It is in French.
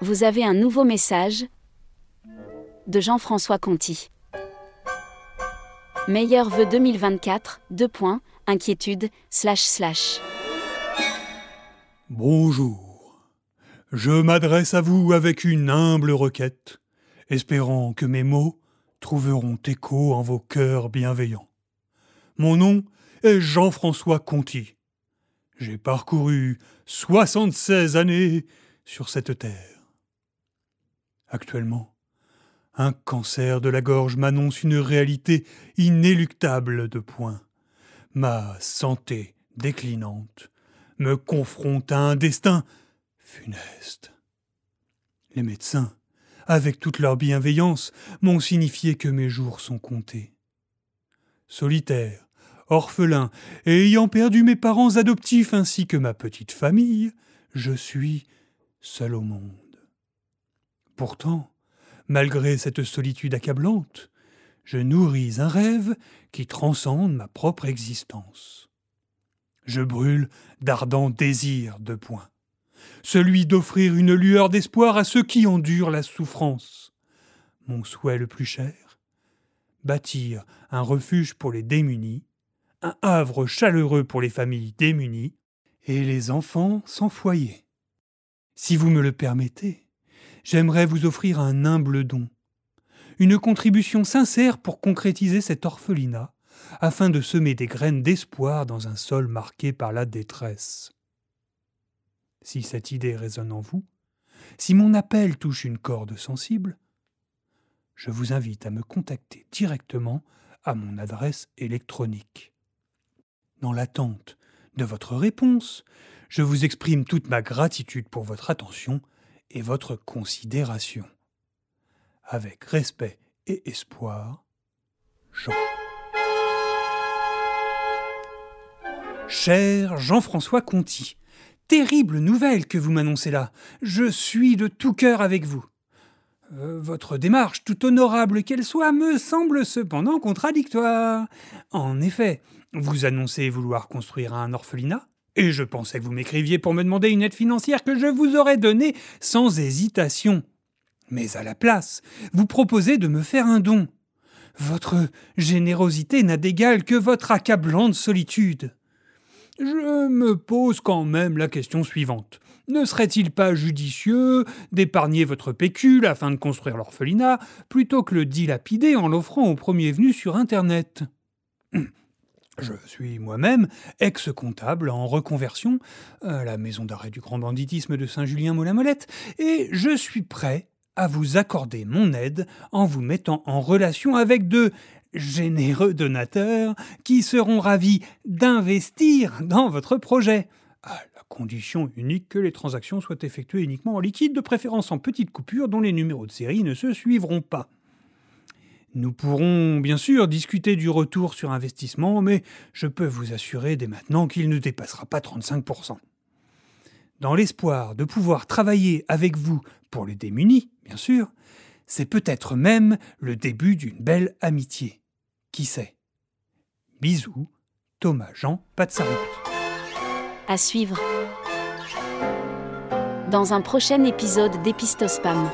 Vous avez un nouveau message de Jean-François Conti. Meilleur vœu 2024, deux points, inquiétude, slash slash. Bonjour. Je m'adresse à vous avec une humble requête, espérant que mes mots trouveront écho en vos cœurs bienveillants. Mon nom est Jean-François Conti. J'ai parcouru 76 années sur cette terre. Actuellement, un cancer de la gorge m'annonce une réalité inéluctable de points. Ma santé déclinante me confronte à un destin funeste. Les médecins, avec toute leur bienveillance, m'ont signifié que mes jours sont comptés. Solitaire, orphelin, et ayant perdu mes parents adoptifs ainsi que ma petite famille, je suis seul au monde. Pourtant, malgré cette solitude accablante, je nourris un rêve qui transcende ma propre existence. Je brûle d'ardents désirs de point, celui d'offrir une lueur d'espoir à ceux qui endurent la souffrance. Mon souhait le plus cher, bâtir un refuge pour les démunis, un havre chaleureux pour les familles démunies, et les enfants sans foyer. Si vous me le permettez, j'aimerais vous offrir un humble don, une contribution sincère pour concrétiser cet orphelinat, afin de semer des graines d'espoir dans un sol marqué par la détresse. Si cette idée résonne en vous, si mon appel touche une corde sensible, je vous invite à me contacter directement à mon adresse électronique. Dans l'attente de votre réponse, je vous exprime toute ma gratitude pour votre attention et votre considération. Avec respect et espoir, Jean. Cher Jean-François Conti, terrible nouvelle que vous m'annoncez là. Je suis de tout cœur avec vous. Euh, votre démarche, tout honorable qu'elle soit, me semble cependant contradictoire. En effet, vous annoncez vouloir construire un orphelinat, et je pensais que vous m'écriviez pour me demander une aide financière que je vous aurais donnée sans hésitation. Mais à la place, vous proposez de me faire un don. Votre générosité n'a d'égal que votre accablante solitude. Je me pose quand même la question suivante. Ne serait-il pas judicieux d'épargner votre pécule afin de construire l'orphelinat plutôt que le dilapider en l'offrant au premier venu sur Internet? Je suis moi-même ex-comptable en reconversion à la maison d'arrêt du grand banditisme de Saint-Julien-Molin-Molette et je suis prêt à vous accorder mon aide en vous mettant en relation avec de généreux donateurs qui seront ravis d'investir dans votre projet, à la condition unique que les transactions soient effectuées uniquement en liquide, de préférence en petites coupures dont les numéros de série ne se suivront pas. Nous pourrons bien sûr discuter du retour sur investissement, mais je peux vous assurer dès maintenant qu'il ne dépassera pas 35%. Dans l'espoir de pouvoir travailler avec vous pour les démunis, bien sûr, c'est peut-être même le début d'une belle amitié. Qui sait? Bisous, Thomas Jean Patsarout. À suivre. Dans un prochain épisode d'Épistospam.